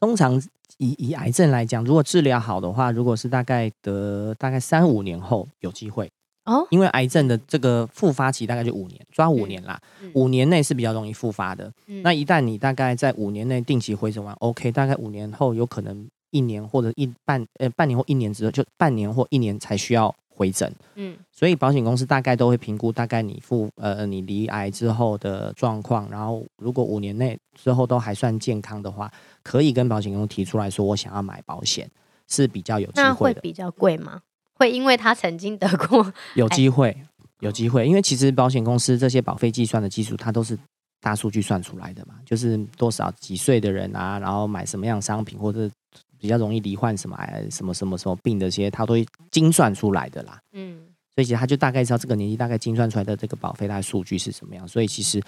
通常以以癌症来讲，如果治疗好的话，如果是大概得大概三五年后有机会哦，因为癌症的这个复发期大概就五年，抓五年啦，嗯嗯、五年内是比较容易复发的。嗯、那一旦你大概在五年内定期回诊完，OK，大概五年后有可能。一年或者一半呃半年或一年之后，就半年或一年才需要回诊。嗯，所以保险公司大概都会评估大概你付呃你离癌之后的状况，然后如果五年内之后都还算健康的话，可以跟保险公司提出来说，我想要买保险是比较有机会的。那会比较贵吗？会因为他曾经得过？*laughs* 有机会，有机会，因为其实保险公司这些保费计算的技术，它都是大数据算出来的嘛，就是多少几岁的人啊，然后买什么样商品或者。比较容易罹患什么癌、什么什么什么病的这些，他都会精算出来的啦。嗯，所以其实他就大概知道这个年纪大概精算出来的这个保费大概数据是什么样。所以其实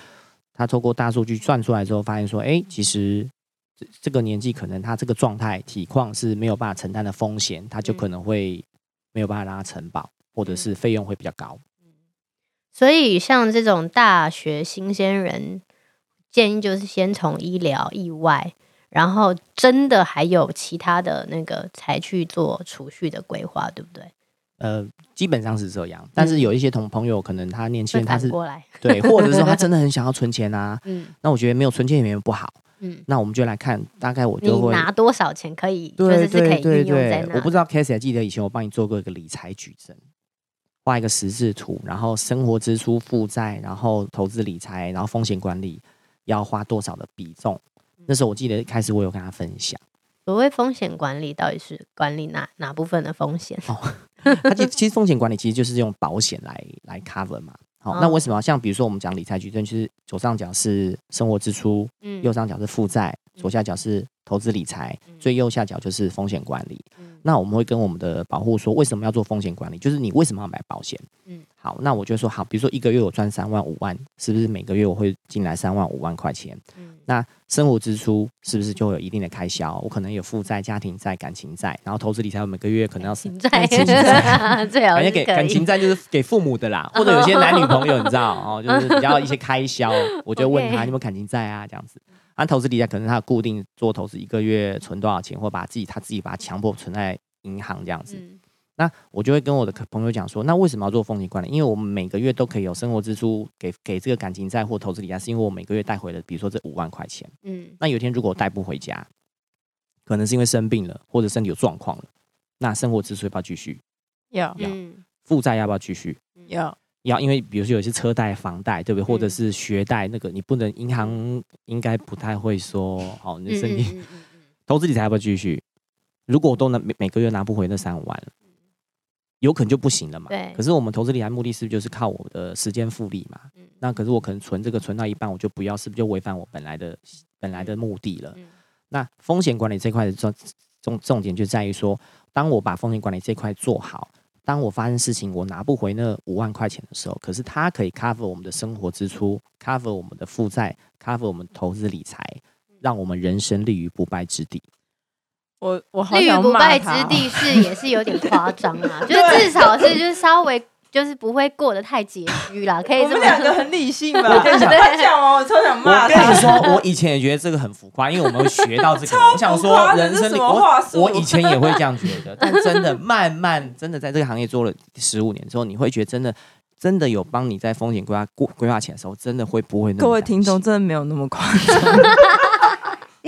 他透过大数据算出来之后，发现说，哎，其实这这个年纪可能他这个状态体况是没有办法承担的风险，他就可能会没有办法让他承保，或者是费用会比较高。嗯，所以像这种大学新鲜人，建议就是先从医疗意外。然后真的还有其他的那个才去做储蓄的规划，对不对？呃，基本上是这样。但是有一些同朋友，可能他年轻人他是过来对，或者说他 *laughs* 真的很想要存钱啊。嗯，那我觉得没有存钱也没有不好。嗯，那我们就来看，大概我就会拿多少钱可以，就是是可以运用。我不知道 Casey 还记得以前我帮你做过一个理财矩阵，画一个十字图，然后生活支出、负债，然后投资理财，然后风险管理要花多少的比重。那时候我记得开始我有跟他分享，所谓风险管理到底是管理哪哪部分的风险？哦，他其其实风险管理其实就是用保险来来 cover 嘛。好，哦，那为什么像比如说我们讲理财矩阵，就是左上角是生活支出，嗯，右上角是负债，左下角是投资理财，最右下角就是风险管理。那我们会跟我们的保护说，为什么要做风险管理？就是你为什么要买保险？嗯，好，那我就说好，比如说一个月我赚三万五万，是不是每个月我会进来三万五万块钱？嗯，那生活支出是不是就会有一定的开销？我可能有负债、家庭债、感情债，然后投资理财，我每个月可能要是感情债，*laughs* 最好是给感情债就是给父母的啦，*laughs* 或者有些男女朋友，你知道哦，就是比较一些开销，我就问他，*laughs* 你有没有感情债啊？这样子。按投资理财，可能他固定做投资，一个月存多少钱，或把自己他自己把它强迫存在银行这样子。嗯、那我就会跟我的朋友讲说，那为什么要做风险管理？因为我们每个月都可以有生活支出给给这个感情债或投资理财，是因为我每个月带回了，比如说这五万块钱。嗯。那有一天如果我带不回家，可能是因为生病了或者身体有状况了，那生活支出要不要继续？要。要。负债要不要继续？要。要，因为比如说有些车贷、房贷，对不对？或者是学贷，那个你不能，银行应该不太会说，哦，你生意投资理财要不要继续？如果我都能每每个月拿不回那三五万，有可能就不行了嘛。对。可是我们投资理财目的是不是就是靠我的时间复利嘛。那可是我可能存这个存到一半我就不要，是不是就违反我本来的本来的目的了？那风险管理这块的重重重点就在于说，当我把风险管理这块做好。当我发生事情，我拿不回那五万块钱的时候，可是它可以 cover 我们的生活支出，cover 我们的负债，cover 我们投资理财，让我们人生立于不败之地。我我立于不败之地是也是有点夸张啊，*laughs* 就是至少是就是稍微。就是不会过得太拮据啦，可以这么。我们两个很理性嘛。*laughs* 我跟你讲，我超想骂。我跟你说，我以前也觉得这个很浮夸，因为我们会学到这个。*laughs* 我想说，人生里我我以前也会这样觉得，但真的慢慢真的在这个行业做了十五年之后，你会觉得真的真的有帮你在风险规划过规划起来的时候，真的会不会那么？各位听众，真的没有那么夸张。*laughs*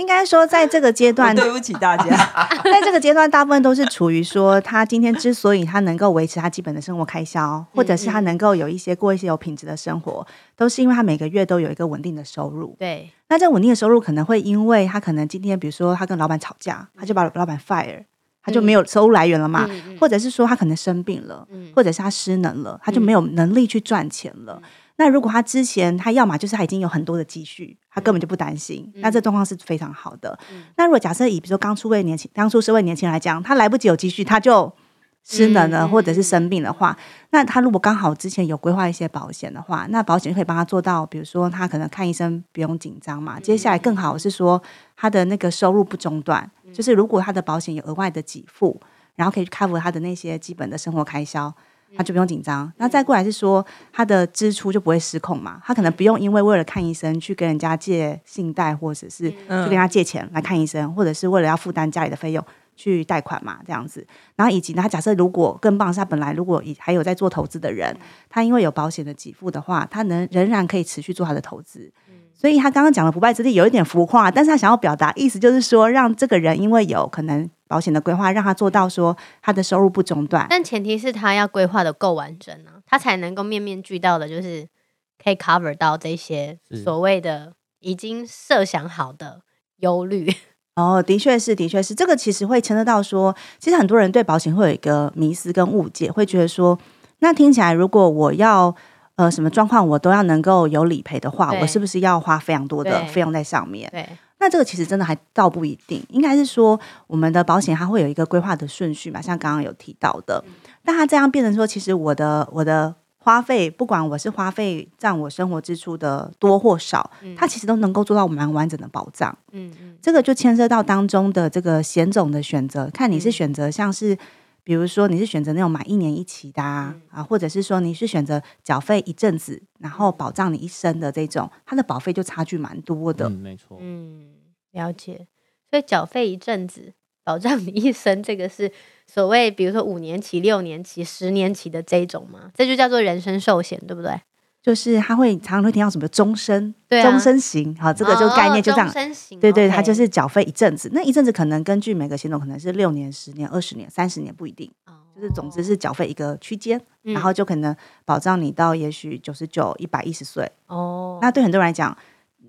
应该说，在这个阶段，对不起大家，*laughs* 在这个阶段，大部分都是处于说，他今天之所以他能够维持他基本的生活开销，或者是他能够有一些过一些有品质的生活，都是因为他每个月都有一个稳定的收入。对，那这稳定的收入可能会因为他可能今天，比如说他跟老板吵架，他就把老板 fire，他就没有收入来源了嘛，嗯、或者是说他可能生病了，嗯、或者是他失能了，他就没有能力去赚钱了。嗯、那如果他之前他要么就是他已经有很多的积蓄，他根本就不担心，嗯、那这状况是非常好的。嗯、那如果假设以比如说刚出位年轻、刚出社会年轻人来讲，他来不及有积蓄，他就失能了，或者是生病的话，那他如果刚好之前有规划一些保险的话，那保险可以帮他做到，比如说他可能看医生不用紧张嘛。接下来更好是说他的那个收入不中断。就是如果他的保险有额外的给付，然后可以 cover 他的那些基本的生活开销，他就不用紧张。那再过来是说他的支出就不会失控嘛？他可能不用因为为了看医生去跟人家借信贷，或者是去跟他借钱来看医生，或者是为了要负担家里的费用去贷款嘛？这样子。然后以及呢，他假设如果更棒是，他本来如果还有在做投资的人，他因为有保险的给付的话，他能仍然可以持续做他的投资。所以他刚刚讲的不败之地有一点浮夸，但是他想要表达意思就是说，让这个人因为有可能保险的规划，让他做到说他的收入不中断。但前提是他要规划的够完整啊，他才能够面面俱到的，就是可以 *laughs* cover 到这些所谓的已经设想好的忧虑。*laughs* 哦，的确是，的确是，这个其实会牵扯到说，其实很多人对保险会有一个迷思跟误解，会觉得说，那听起来如果我要。呃，什么状况我都要能够有理赔的话，我是不是要花非常多的费用在上面？对，那这个其实真的还倒不一定，应该是说我们的保险它会有一个规划的顺序嘛，像刚刚有提到的，嗯、但它这样变成说，其实我的我的花费，不管我是花费占我生活支出的多或少，嗯、它其实都能够做到蛮完整的保障。嗯嗯，这个就牵涉到当中的这个险种的选择，看你是选择像是。比如说你是选择那种买一年一期的啊，嗯、啊，或者是说你是选择缴费一阵子，然后保障你一生的这种，它的保费就差距蛮多的。嗯，没错。嗯，了解。所以缴费一阵子，保障你一生，这个是所谓比如说五年期、六年期、十年期的这种吗？这就叫做人身寿险，对不对？就是他会常常会听到什么终身、终、啊、身型，好，这个就概念就这样。哦、对对，它就是缴费一阵子，那一阵子可能根据每个险种可能是六年、十年、二十年、三十年不一定，哦、就是总之是缴费一个区间，嗯、然后就可能保障你到也许九十九、一百一十岁。哦，那对很多人来讲，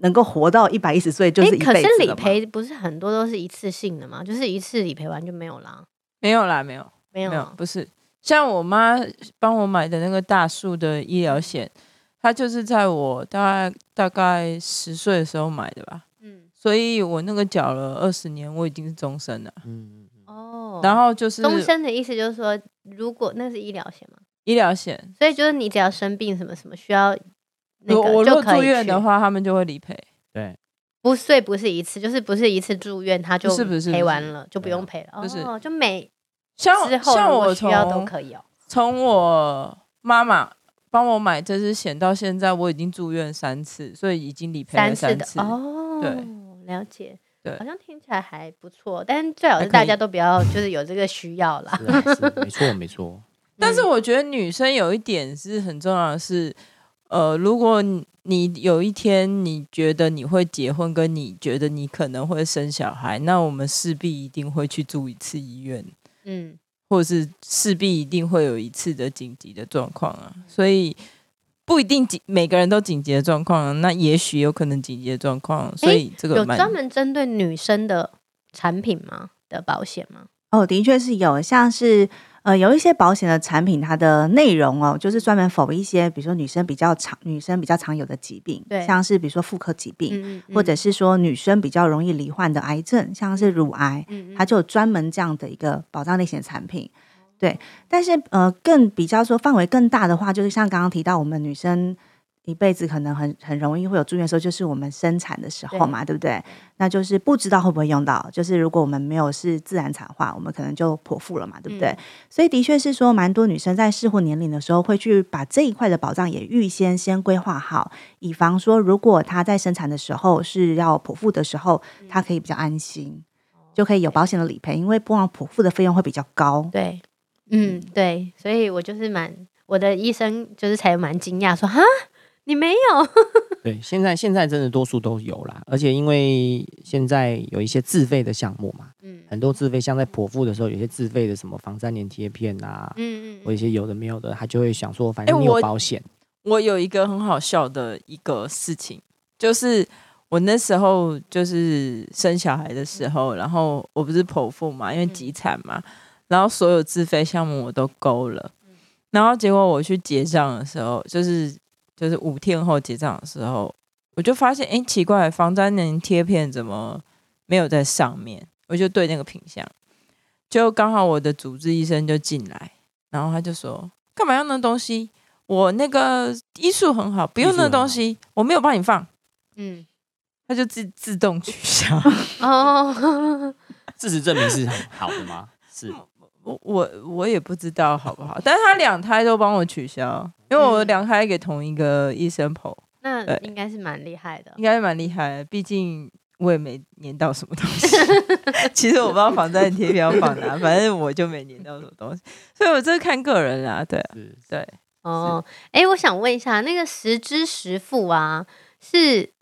能够活到一百一十岁就是一辈子。可是理赔不是很多都是一次性的吗？就是一次理赔完就没有啦？没有啦，没有，没有，没有，不是像我妈帮我买的那个大树的医疗险。他就是在我大概大概十岁的时候买的吧，嗯，所以我那个缴了二十年，我已经是终身了，嗯哦，然后就是终身的意思就是说，如果那是医疗险吗？医疗险，所以就是你只要生病什么什么需要那个我如果住院的话，他们就会理赔，对，不所以不是一次，就是不是一次住院他就赔完了就不用赔了，就是哦，就每像像我需要都可以哦，从我妈妈。帮我买这支险到现在，我已经住院三次，所以已经理赔了三次。哦，对，了解，对，好像听起来还不错，但最好是大家都不要就是有这个需要啦。是啊，是，没错，没错。*laughs* 但是我觉得女生有一点是很重要的是，呃，如果你有一天你觉得你会结婚，跟你觉得你可能会生小孩，那我们势必一定会去住一次医院。嗯。或者是势必一定会有一次的紧急的状况啊，所以不一定紧每个人都紧急的状况啊，那也许有可能紧急的状况，所以这个有专门针对女生的产品吗？的保险吗？哦，的确是有，像是。呃，有一些保险的产品，它的内容哦，就是专门 for 一些，比如说女生比较常、女生比较常有的疾病，对，像是比如说妇科疾病，嗯嗯、或者是说女生比较容易罹患的癌症，像是乳癌，它就有专门这样的一个保障类型的产品，对。但是呃，更比较说范围更大的话，就是像刚刚提到我们女生。一辈子可能很很容易会有住院的时候，就是我们生产的时候嘛，对，对不对？那就是不知道会不会用到，就是如果我们没有是自然产化，我们可能就剖腹了嘛，对不对？嗯、所以的确是说，蛮多女生在适婚年龄的时候，会去把这一块的保障也预先先规划好，以防说如果她在生产的时候是要剖腹的时候，她可以比较安心，就可以有保险的理赔，因为不然剖腹的费用会比较高。对，嗯，对，所以我就是蛮我的医生就是才蛮惊讶说哈。你没有？*laughs* 对，现在现在真的多数都有啦，而且因为现在有一些自费的项目嘛，嗯，很多自费，像在剖腹的时候，有些自费的什么防粘连贴片啊，嗯嗯，或一些有的没有的，他就会想说，反正你有保险。我，我有一个很好笑的一个事情，就是我那时候就是生小孩的时候，然后我不是剖腹嘛，因为急产嘛，然后所有自费项目我都勾了，然后结果我去结账的时候，就是就是五天后结账的时候，我就发现，哎，奇怪，防粘连贴片怎么没有在上面？我就对那个品相，就刚好我的主治医生就进来，然后他就说，干嘛要那东西？我那个医术很好，不用那东西，我没有帮你放。嗯。他就自自动取消 *laughs* 哦，事实证明是很好的吗？是，*laughs* 我我我也不知道好不好，但是他两胎都帮我取消，因为我两胎给同一个医生剖，那应该是蛮厉害的，应该是蛮厉害的，毕竟我也没粘到什么东西。*laughs* 其实我不知道防粘贴标放哪，反正我就没粘到什么东西，所以我这是看个人啦，对对哦，哎、欸，我想问一下，那个十支十付啊，是？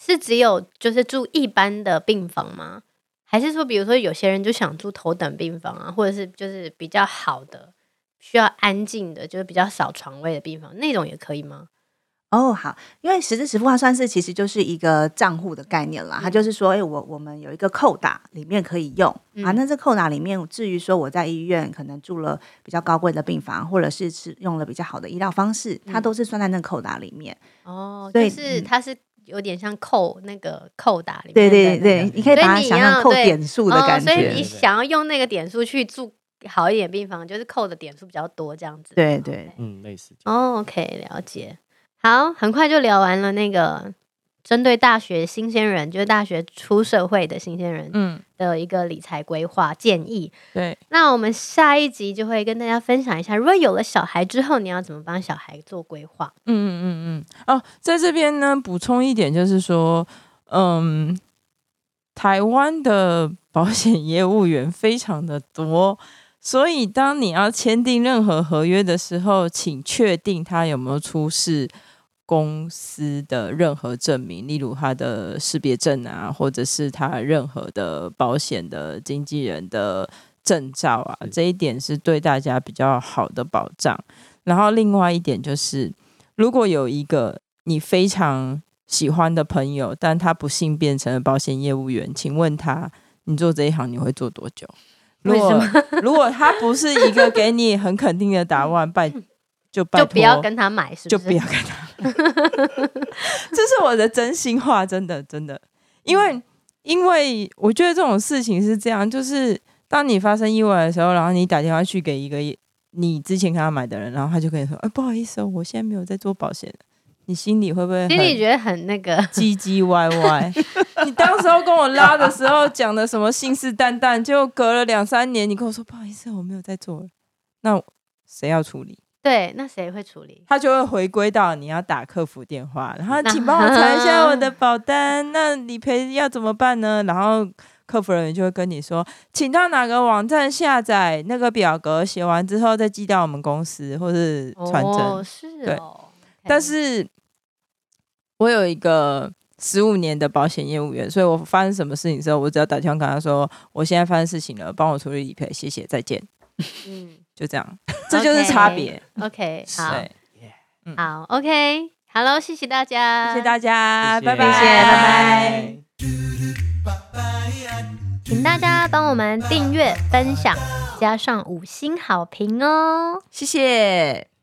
是只有就是住一般的病房吗？还是说，比如说有些人就想住头等病房啊，或者是就是比较好的、需要安静的，就是比较少床位的病房，那种也可以吗？哦，好，因为实支实付它算是其实就是一个账户的概念啦。嗯、它就是说，哎、欸，我我们有一个扣打里面可以用、嗯、啊。那这扣打里面，至于说我在医院可能住了比较高贵的病房，或者是是用了比较好的医疗方式，它都是算在那扣打里面。哦，对，是它是。有点像扣那个扣打里面，对对对，你可以把它想象扣点数的感觉。所以你想要用那个点数去住好一点病房，就是扣的点数比较多，这样子。对对，嗯，类似。哦，OK，了解。好，很快就聊完了那个。针对大学新鲜人，就是大学出社会的新鲜人，嗯，的一个理财规划建议。对，那我们下一集就会跟大家分享一下，如果有了小孩之后，你要怎么帮小孩做规划？嗯嗯嗯嗯。哦，在这边呢，补充一点就是说，嗯，台湾的保险业务员非常的多，所以当你要签订任何合约的时候，请确定他有没有出示。公司的任何证明，例如他的识别证啊，或者是他任何的保险的经纪人的证照啊，这一点是对大家比较好的保障。然后另外一点就是，如果有一个你非常喜欢的朋友，但他不幸变成了保险业务员，请问他，你做这一行你会做多久？如果如果他不是一个给你很肯定的答案，拜。就就不要跟他买，是不是？就不要跟他买，*laughs* 这是我的真心话，真的真的。因为因为我觉得这种事情是这样，就是当你发生意外的时候，然后你打电话去给一个你之前跟他买的人，然后他就跟你说：“哎，不好意思哦，我现在没有在做保险。”你心里会不会？心里觉得很那个唧唧歪歪。你当时候跟我拉的时候讲的什么信誓旦旦，就隔了两三年，你跟我说不好意思，我没有在做，那谁要处理？对，那谁会处理？他就会回归到你要打客服电话，然后请帮我查一下我 *laughs* 的保单，那理赔要怎么办呢？然后客服人员就会跟你说，请到哪个网站下载那个表格，写完之后再寄到我们公司，或是传真。哦，是哦。对，但是我有一个十五年的保险业务员，所以我发生什么事情的时候，我只要打电话跟他说，我现在发生事情了，帮我处理理赔，谢谢，再见。嗯。就这样，*laughs* 这就是差别。OK，好，好，OK，Hello，谢谢大家，谢谢大家，拜拜，谢谢，拜拜。请大家帮我们订阅、分享，加上五星好评哦，谢谢。